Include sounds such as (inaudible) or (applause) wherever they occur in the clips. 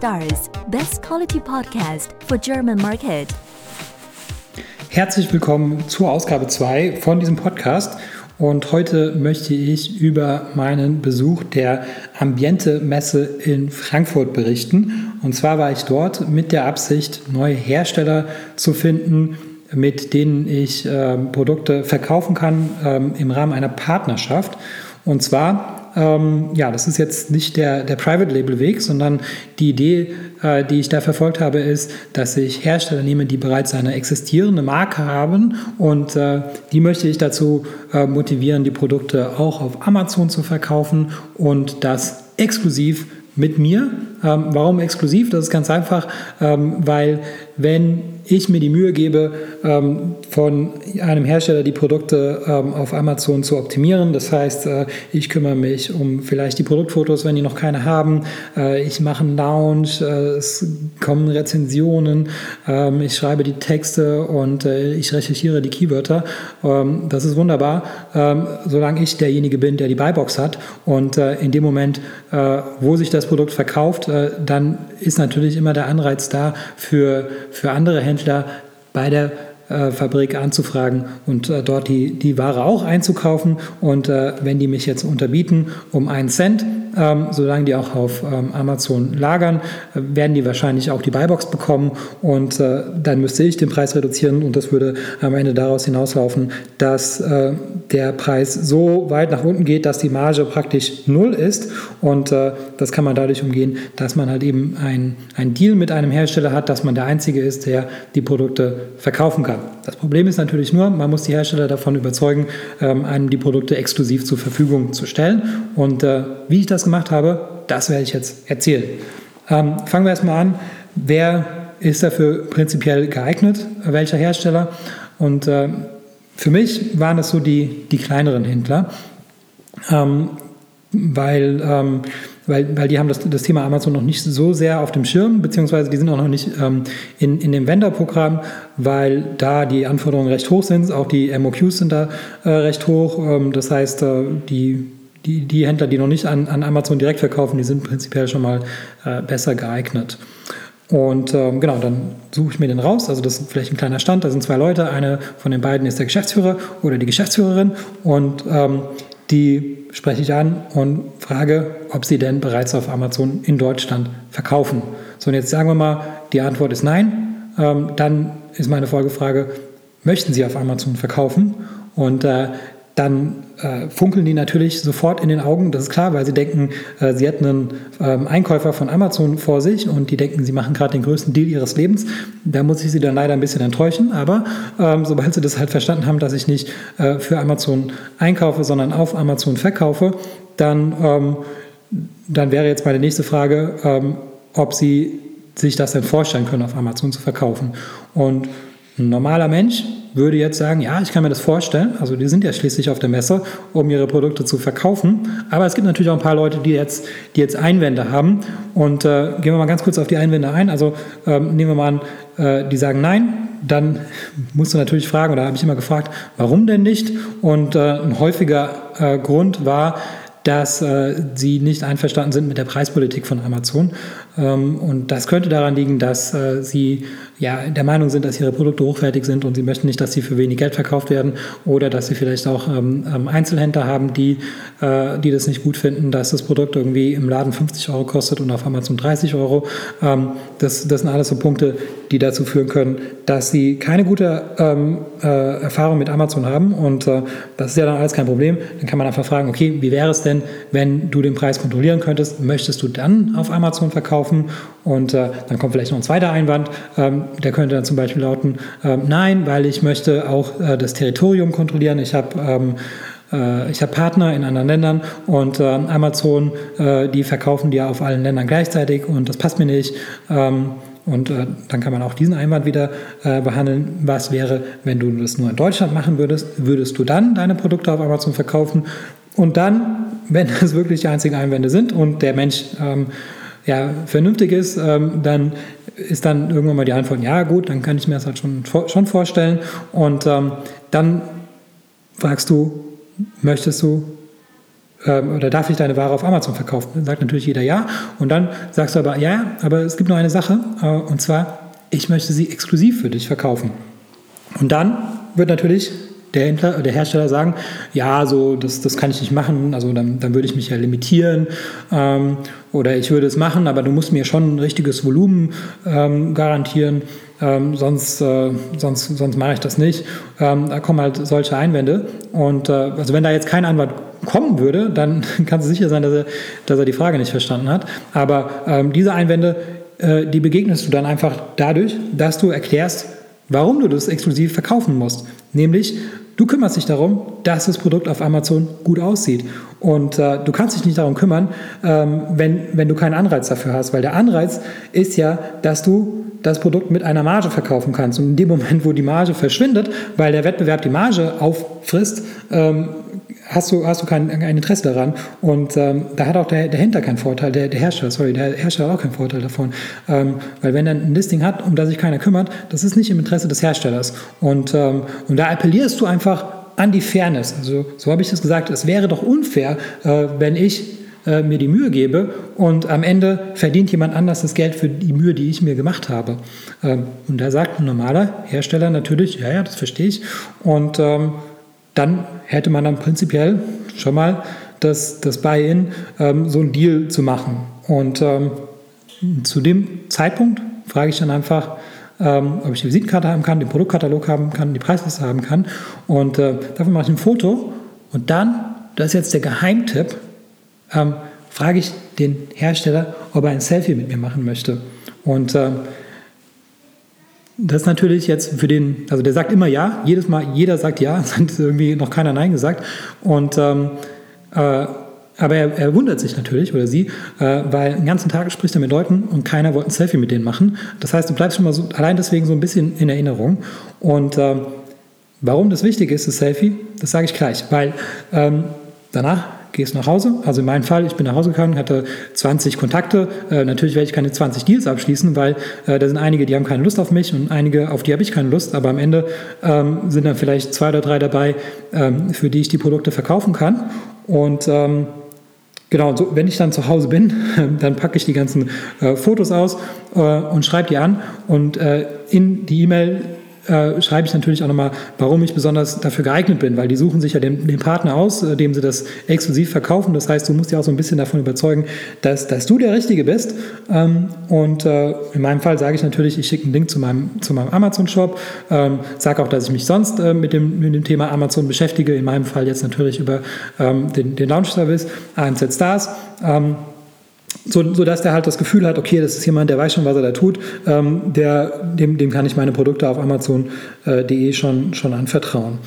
Stars, best quality podcast for German market. Herzlich willkommen zur Ausgabe 2 von diesem Podcast. Und heute möchte ich über meinen Besuch der Ambiente Messe in Frankfurt berichten. Und zwar war ich dort mit der Absicht, neue Hersteller zu finden, mit denen ich äh, Produkte verkaufen kann äh, im Rahmen einer Partnerschaft. Und zwar ähm, ja, das ist jetzt nicht der, der Private Label Weg, sondern die Idee, äh, die ich da verfolgt habe, ist, dass ich Hersteller nehme, die bereits eine existierende Marke haben und äh, die möchte ich dazu äh, motivieren, die Produkte auch auf Amazon zu verkaufen und das exklusiv mit mir. Ähm, warum exklusiv? Das ist ganz einfach, ähm, weil wenn ich mir die Mühe gebe, ähm, von einem Hersteller die Produkte ähm, auf Amazon zu optimieren. Das heißt, äh, ich kümmere mich um vielleicht die Produktfotos, wenn die noch keine haben. Äh, ich mache einen Lounge, äh, es kommen Rezensionen, ähm, ich schreibe die Texte und ich recherchiere die Keywörter. das ist wunderbar, solange ich derjenige bin, der die Buybox hat. Und in dem Moment, wo sich das Produkt verkauft, dann ist natürlich immer der Anreiz da für, für andere Händler bei der äh, Fabrik anzufragen und äh, dort die, die Ware auch einzukaufen. Und äh, wenn die mich jetzt unterbieten um einen Cent, ähm, solange die auch auf ähm, Amazon lagern, äh, werden die wahrscheinlich auch die Buybox bekommen. Und äh, dann müsste ich den Preis reduzieren. Und das würde am Ende daraus hinauslaufen, dass äh, der Preis so weit nach unten geht, dass die Marge praktisch null ist. Und äh, das kann man dadurch umgehen, dass man halt eben ein, ein Deal mit einem Hersteller hat, dass man der Einzige ist, der die Produkte verkaufen kann. Das Problem ist natürlich nur, man muss die Hersteller davon überzeugen, ähm, einem die Produkte exklusiv zur Verfügung zu stellen. Und äh, wie ich das gemacht habe, das werde ich jetzt erzählen. Ähm, fangen wir erstmal an. Wer ist dafür prinzipiell geeignet? Welcher Hersteller? Und äh, für mich waren das so die, die kleineren Händler, ähm, weil, ähm, weil, weil die haben das, das Thema Amazon noch nicht so sehr auf dem Schirm, beziehungsweise die sind auch noch nicht ähm, in, in dem Vendor-Programm, weil da die Anforderungen recht hoch sind, auch die MOQs sind da äh, recht hoch. Ähm, das heißt, äh, die die, die Händler, die noch nicht an, an Amazon direkt verkaufen, die sind prinzipiell schon mal äh, besser geeignet. Und ähm, genau, dann suche ich mir den raus. Also das ist vielleicht ein kleiner Stand. Da sind zwei Leute. Eine von den beiden ist der Geschäftsführer oder die Geschäftsführerin. Und ähm, die spreche ich an und frage, ob sie denn bereits auf Amazon in Deutschland verkaufen. So, und jetzt sagen wir mal, die Antwort ist nein. Ähm, dann ist meine Folgefrage, möchten Sie auf Amazon verkaufen? Und äh, dann äh, funkeln die natürlich sofort in den Augen, das ist klar, weil sie denken, äh, sie hätten einen ähm, Einkäufer von Amazon vor sich und die denken, sie machen gerade den größten Deal ihres Lebens. Da muss ich sie dann leider ein bisschen enttäuschen, aber ähm, sobald sie das halt verstanden haben, dass ich nicht äh, für Amazon einkaufe, sondern auf Amazon verkaufe, dann, ähm, dann wäre jetzt meine nächste Frage, ähm, ob sie sich das denn vorstellen können, auf Amazon zu verkaufen. Und ein normaler Mensch würde jetzt sagen, ja, ich kann mir das vorstellen. Also die sind ja schließlich auf der Messe, um ihre Produkte zu verkaufen. Aber es gibt natürlich auch ein paar Leute, die jetzt, die jetzt Einwände haben. Und äh, gehen wir mal ganz kurz auf die Einwände ein. Also ähm, nehmen wir mal an, äh, die sagen nein. Dann (laughs) musst du natürlich fragen, oder habe ich immer gefragt, warum denn nicht? Und äh, ein häufiger äh, Grund war, dass äh, sie nicht einverstanden sind mit der Preispolitik von Amazon. Ähm, und das könnte daran liegen, dass äh, sie ja, der Meinung sind, dass ihre Produkte hochwertig sind und sie möchten nicht, dass sie für wenig Geld verkauft werden oder dass sie vielleicht auch ähm, ähm Einzelhändler haben, die, äh, die das nicht gut finden, dass das Produkt irgendwie im Laden 50 Euro kostet und auf Amazon 30 Euro. Das, das sind alles so Punkte, die dazu führen können, dass sie keine gute ähm, äh, Erfahrung mit Amazon haben und äh, das ist ja dann alles kein Problem. Dann kann man einfach fragen, okay, wie wäre es denn, wenn du den Preis kontrollieren könntest? Möchtest du dann auf Amazon verkaufen? Und äh, dann kommt vielleicht noch ein zweiter Einwand. Ähm, der könnte dann zum Beispiel lauten, äh, nein, weil ich möchte auch äh, das Territorium kontrollieren. Ich habe ähm, äh, ich habe Partner in anderen Ländern und äh, Amazon, äh, die verkaufen die ja auf allen Ländern gleichzeitig und das passt mir nicht. Ähm, und äh, dann kann man auch diesen Einwand wieder äh, behandeln. Was wäre, wenn du das nur in Deutschland machen würdest? Würdest du dann deine Produkte auf Amazon verkaufen? Und dann, (laughs) wenn das wirklich die einzigen Einwände sind und der Mensch ähm, ja, vernünftig ist, ähm, dann ist dann irgendwann mal die Antwort, ja gut, dann kann ich mir das halt schon, schon vorstellen. Und ähm, dann fragst du, möchtest du ähm, oder darf ich deine Ware auf Amazon verkaufen? Dann sagt natürlich jeder ja. Und dann sagst du aber, ja, aber es gibt nur eine Sache, äh, und zwar, ich möchte sie exklusiv für dich verkaufen. Und dann wird natürlich der, Händler, der Hersteller sagen, ja, so das, das kann ich nicht machen, also dann, dann würde ich mich ja limitieren ähm, oder ich würde es machen, aber du musst mir schon ein richtiges Volumen ähm, garantieren, ähm, sonst, äh, sonst, sonst mache ich das nicht. Ähm, da kommen halt solche Einwände und äh, also wenn da jetzt kein Anwalt kommen würde, dann (laughs) kannst du sicher sein, dass er, dass er die Frage nicht verstanden hat. Aber ähm, diese Einwände, äh, die begegnest du dann einfach dadurch, dass du erklärst, warum du das exklusiv verkaufen musst. Nämlich, du kümmerst dich darum, dass das Produkt auf Amazon gut aussieht. Und äh, du kannst dich nicht darum kümmern, ähm, wenn, wenn du keinen Anreiz dafür hast. Weil der Anreiz ist ja, dass du das Produkt mit einer Marge verkaufen kannst. Und in dem Moment, wo die Marge verschwindet, weil der Wettbewerb die Marge auffrisst, ähm, hast du, hast du kein, kein Interesse daran. Und ähm, da hat auch der, der Händler keinen Vorteil, der, der Hersteller, sorry, der Hersteller hat auch keinen Vorteil davon. Ähm, weil wenn er ein Listing hat, um das sich keiner kümmert, das ist nicht im Interesse des Herstellers. Und, ähm, und da appellierst du einfach an die Fairness. Also so habe ich das gesagt. Es wäre doch unfair, äh, wenn ich äh, mir die Mühe gebe und am Ende verdient jemand anders das Geld für die Mühe, die ich mir gemacht habe. Ähm, und da sagt ein normaler Hersteller natürlich, ja, ja, das verstehe ich. Und ähm, dann hätte man dann prinzipiell schon mal das, das Buy-in, ähm, so einen Deal zu machen. Und ähm, zu dem Zeitpunkt frage ich dann einfach, ähm, ob ich die Visitenkarte haben kann, den Produktkatalog haben kann, die Preisliste haben kann. Und äh, dafür mache ich ein Foto. Und dann, das ist jetzt der Geheimtipp, ähm, frage ich den Hersteller, ob er ein Selfie mit mir machen möchte. Und ähm, das ist natürlich jetzt für den, also der sagt immer ja, jedes Mal, jeder sagt ja, (laughs) es hat irgendwie noch keiner Nein gesagt. Und ähm, äh, aber er, er, wundert sich natürlich, oder sie, äh, weil den ganzen Tag spricht er mit Leuten und keiner wollte ein Selfie mit denen machen. Das heißt, du bleibst schon mal so, allein deswegen so ein bisschen in Erinnerung. Und äh, warum das wichtig ist, das Selfie, das sage ich gleich, weil ähm, danach gehst nach Hause. Also in meinem Fall, ich bin nach Hause gegangen, hatte 20 Kontakte. Äh, natürlich werde ich keine 20 Deals abschließen, weil äh, da sind einige, die haben keine Lust auf mich und einige, auf die habe ich keine Lust. Aber am Ende ähm, sind dann vielleicht zwei oder drei dabei, ähm, für die ich die Produkte verkaufen kann. Und ähm, Genau, so, wenn ich dann zu Hause bin, (laughs) dann packe ich die ganzen äh, Fotos aus äh, und schreibe die an. Und äh, in die E-Mail äh, schreibe ich natürlich auch nochmal, warum ich besonders dafür geeignet bin, weil die suchen sich ja den, den Partner aus, äh, dem sie das exklusiv verkaufen. Das heißt, du musst dich auch so ein bisschen davon überzeugen, dass, dass du der Richtige bist. Ähm, und äh, in meinem Fall sage ich natürlich, ich schicke einen Link zu meinem, zu meinem Amazon-Shop, ähm, sage auch, dass ich mich sonst äh, mit, dem, mit dem Thema Amazon beschäftige, in meinem Fall jetzt natürlich über ähm, den, den Launch-Service AMZ Stars. Ähm, so, dass der halt das Gefühl hat, okay, das ist jemand, der weiß schon, was er da tut, ähm, der, dem, dem kann ich meine Produkte auf Amazon.de äh, schon, schon anvertrauen.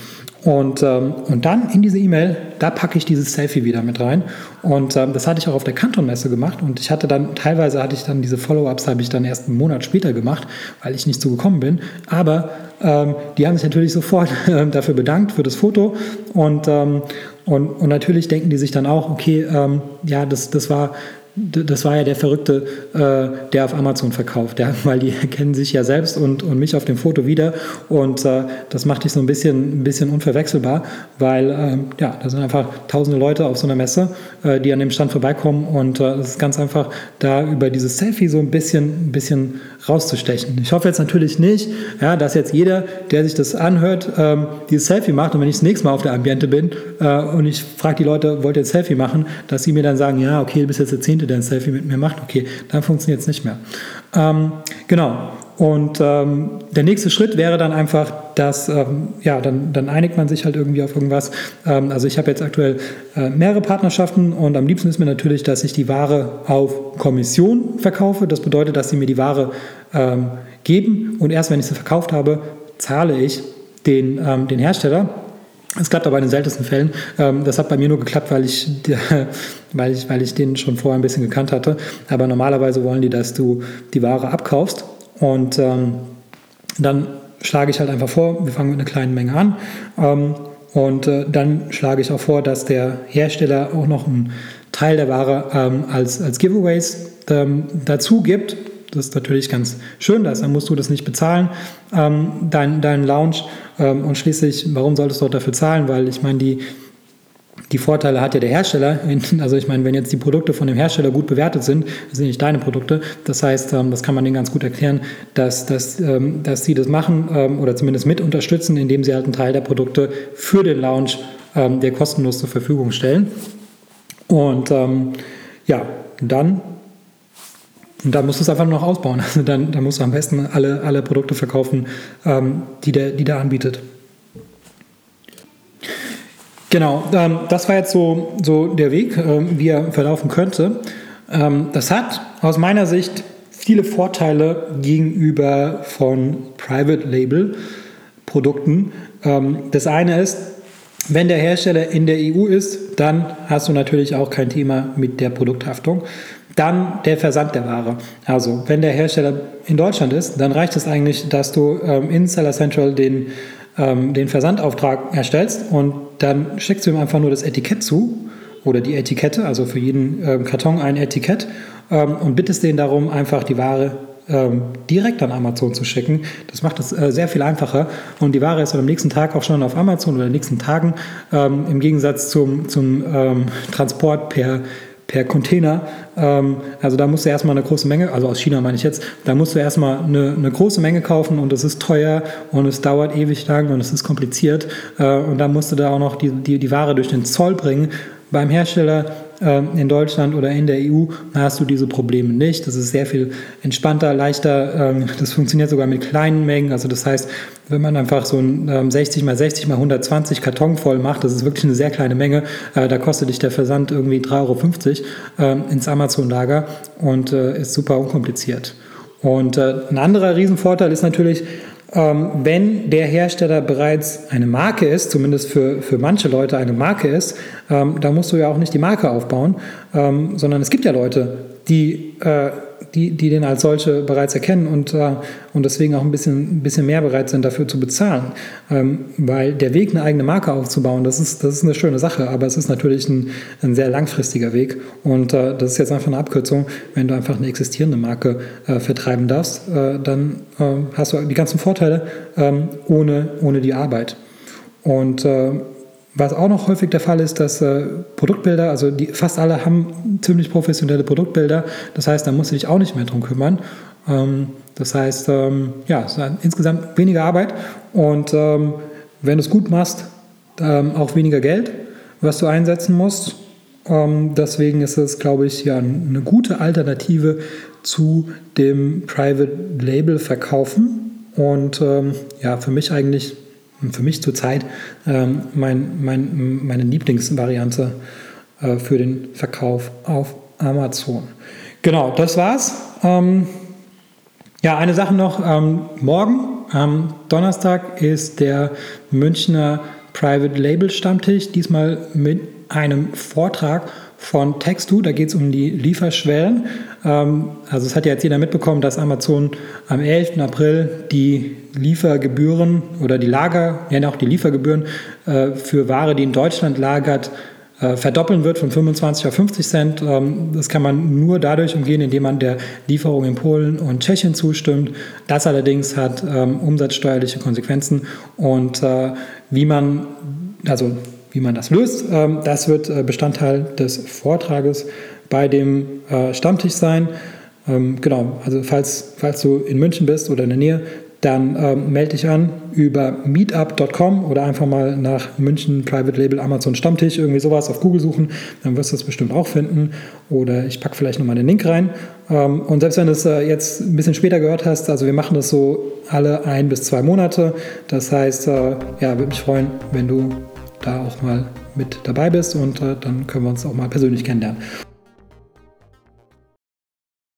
Und, ähm, und dann in diese E-Mail, da packe ich dieses Selfie wieder mit rein. Und ähm, das hatte ich auch auf der Kanton-Messe gemacht. Und ich hatte dann, teilweise hatte ich dann diese Follow-ups, habe ich dann erst einen Monat später gemacht, weil ich nicht so gekommen bin. Aber ähm, die haben sich natürlich sofort äh, dafür bedankt, für das Foto. Und, ähm, und, und natürlich denken die sich dann auch, okay, ähm, ja, das, das war das war ja der Verrückte, äh, der auf Amazon verkauft, ja, weil die (laughs) kennen sich ja selbst und, und mich auf dem Foto wieder. Und äh, das macht dich so ein bisschen, ein bisschen unverwechselbar, weil äh, ja, da sind einfach tausende Leute auf so einer Messe, äh, die an dem Stand vorbeikommen. Und äh, es ist ganz einfach, da über dieses Selfie so ein bisschen, ein bisschen rauszustechen. Ich hoffe jetzt natürlich nicht, ja, dass jetzt jeder, der sich das anhört, ähm, dieses Selfie macht und wenn ich das nächste Mal auf der Ambiente bin äh, und ich frage die Leute, wollt ihr ein Selfie machen, dass sie mir dann sagen, ja, okay, du bist jetzt der Zehnte, der ein Selfie mit mir macht, okay, dann funktioniert es nicht mehr. Ähm, genau. Und ähm, der nächste Schritt wäre dann einfach, dass, ähm, ja, dann, dann einigt man sich halt irgendwie auf irgendwas. Ähm, also ich habe jetzt aktuell äh, mehrere Partnerschaften und am liebsten ist mir natürlich, dass ich die Ware auf Kommission verkaufe. Das bedeutet, dass sie mir die Ware ähm, geben und erst wenn ich sie verkauft habe, zahle ich den, ähm, den Hersteller. Es klappt aber in den seltensten Fällen. Ähm, das hat bei mir nur geklappt, weil ich, (laughs) weil, ich, weil ich den schon vorher ein bisschen gekannt hatte. Aber normalerweise wollen die, dass du die Ware abkaufst und ähm, dann schlage ich halt einfach vor, wir fangen mit einer kleinen Menge an. Ähm, und äh, dann schlage ich auch vor, dass der Hersteller auch noch einen Teil der Ware ähm, als, als Giveaways ähm, dazu gibt. Das ist natürlich ganz schön, dann musst du das nicht bezahlen, ähm, dein, dein Lounge. Ähm, und schließlich, warum solltest du auch dafür zahlen? Weil ich meine, die, die Vorteile hat ja der Hersteller. Also ich meine, wenn jetzt die Produkte von dem Hersteller gut bewertet sind, das sind nicht deine Produkte. Das heißt, ähm, das kann man denen ganz gut erklären, dass, dass, ähm, dass sie das machen ähm, oder zumindest mit unterstützen, indem sie halt einen Teil der Produkte für den Launch der kostenlos zur Verfügung stellen. Und ja, dann und musst du es einfach nur noch ausbauen. (laughs) Also dann, dann musst du am besten alle, alle Produkte verkaufen, ähm, die, der, die der anbietet. Genau, ähm, das war jetzt so, so der Weg, ähm, wie er verlaufen könnte. Ähm, das hat aus meiner Sicht viele Vorteile gegenüber von Private Label Produkten. Ähm, das eine ist, wenn der Hersteller in der EU ist, dann hast du natürlich auch kein Thema mit der Produkthaftung. Dann der Versand der Ware. Also, wenn der Hersteller in Deutschland ist, dann reicht es eigentlich, dass du ähm, in Seller Central den ähm, den Versandauftrag erstellst und dann schickst du ihm einfach nur das Etikett zu oder die Etikette, also für jeden ähm, Karton ein Etikett ähm, und bittest den darum, einfach die Ware ähm, direkt an Amazon zu schicken. Das macht es äh, sehr viel einfacher und die Ware ist dann am nächsten Tag auch schon auf Amazon oder in den nächsten Tagen ähm, im Gegensatz zum, zum ähm, Transport per per Container. Ähm, also da musst du erstmal eine große Menge, also aus China meine ich jetzt, da musst du erstmal eine, eine große Menge kaufen und es ist teuer und es dauert ewig lang und es ist kompliziert. Äh, und dann musst du da auch noch die, die, die Ware durch den Zoll bringen. Beim Hersteller in Deutschland oder in der EU hast du diese Probleme nicht. Das ist sehr viel entspannter, leichter. Ähm, das funktioniert sogar mit kleinen Mengen. Also das heißt, wenn man einfach so ein 60 mal 60 mal 120 Karton voll macht, das ist wirklich eine sehr kleine Menge, äh, da kostet dich der Versand irgendwie 3,50 Euro ähm, ins Amazon-Lager und äh, ist super unkompliziert. Und äh, ein anderer Riesenvorteil ist natürlich, ähm, wenn der Hersteller bereits eine Marke ist, zumindest für, für manche Leute eine Marke ist, ähm, da musst du ja auch nicht die Marke aufbauen, ähm, sondern es gibt ja Leute, die äh, die, die den als solche bereits erkennen und, äh, und deswegen auch ein bisschen, ein bisschen mehr bereit sind, dafür zu bezahlen. Ähm, weil der Weg, eine eigene Marke aufzubauen, das ist, das ist eine schöne Sache, aber es ist natürlich ein, ein sehr langfristiger Weg. Und äh, das ist jetzt einfach eine Abkürzung. Wenn du einfach eine existierende Marke äh, vertreiben darfst, äh, dann äh, hast du die ganzen Vorteile ähm, ohne, ohne die Arbeit. Und äh, was auch noch häufig der Fall ist, dass äh, Produktbilder, also die, fast alle haben ziemlich professionelle Produktbilder. Das heißt, da musst du dich auch nicht mehr drum kümmern. Ähm, das heißt, ähm, ja, insgesamt weniger Arbeit und ähm, wenn du es gut machst, ähm, auch weniger Geld, was du einsetzen musst. Ähm, deswegen ist es, glaube ich, ja eine gute Alternative zu dem Private Label Verkaufen und ähm, ja, für mich eigentlich für mich zurzeit ähm, mein, mein, meine Lieblingsvariante äh, für den Verkauf auf Amazon. Genau, das war's. Ähm, ja, eine Sache noch. Ähm, morgen, am Donnerstag, ist der Münchner Private Label Stammtisch, diesmal mit einem Vortrag von Textu. Da geht es um die Lieferschwellen. Ähm, also es hat ja jetzt jeder mitbekommen, dass Amazon am 11. April die Liefergebühren oder die Lager, ja auch die Liefergebühren äh, für Ware, die in Deutschland lagert, äh, verdoppeln wird von 25 auf 50 Cent. Ähm, das kann man nur dadurch umgehen, indem man der Lieferung in Polen und Tschechien zustimmt. Das allerdings hat ähm, umsatzsteuerliche Konsequenzen und äh, wie man, also wie man das löst, ähm, das wird äh, Bestandteil des Vortrages bei dem äh, Stammtisch sein. Ähm, genau, also falls, falls du in München bist oder in der Nähe, dann ähm, melde dich an über meetup.com oder einfach mal nach München Private Label Amazon Stammtisch, irgendwie sowas auf Google suchen, dann wirst du es bestimmt auch finden. Oder ich packe vielleicht nochmal den Link rein. und selbst wenn du es äh, jetzt ein bisschen später gehört hast, also wir machen das so alle ein bis zwei Monate. Das heißt, ja, würde mich freuen, wenn du da auch mal mit dabei bist und äh, dann können wir uns auch mal persönlich kennenlernen.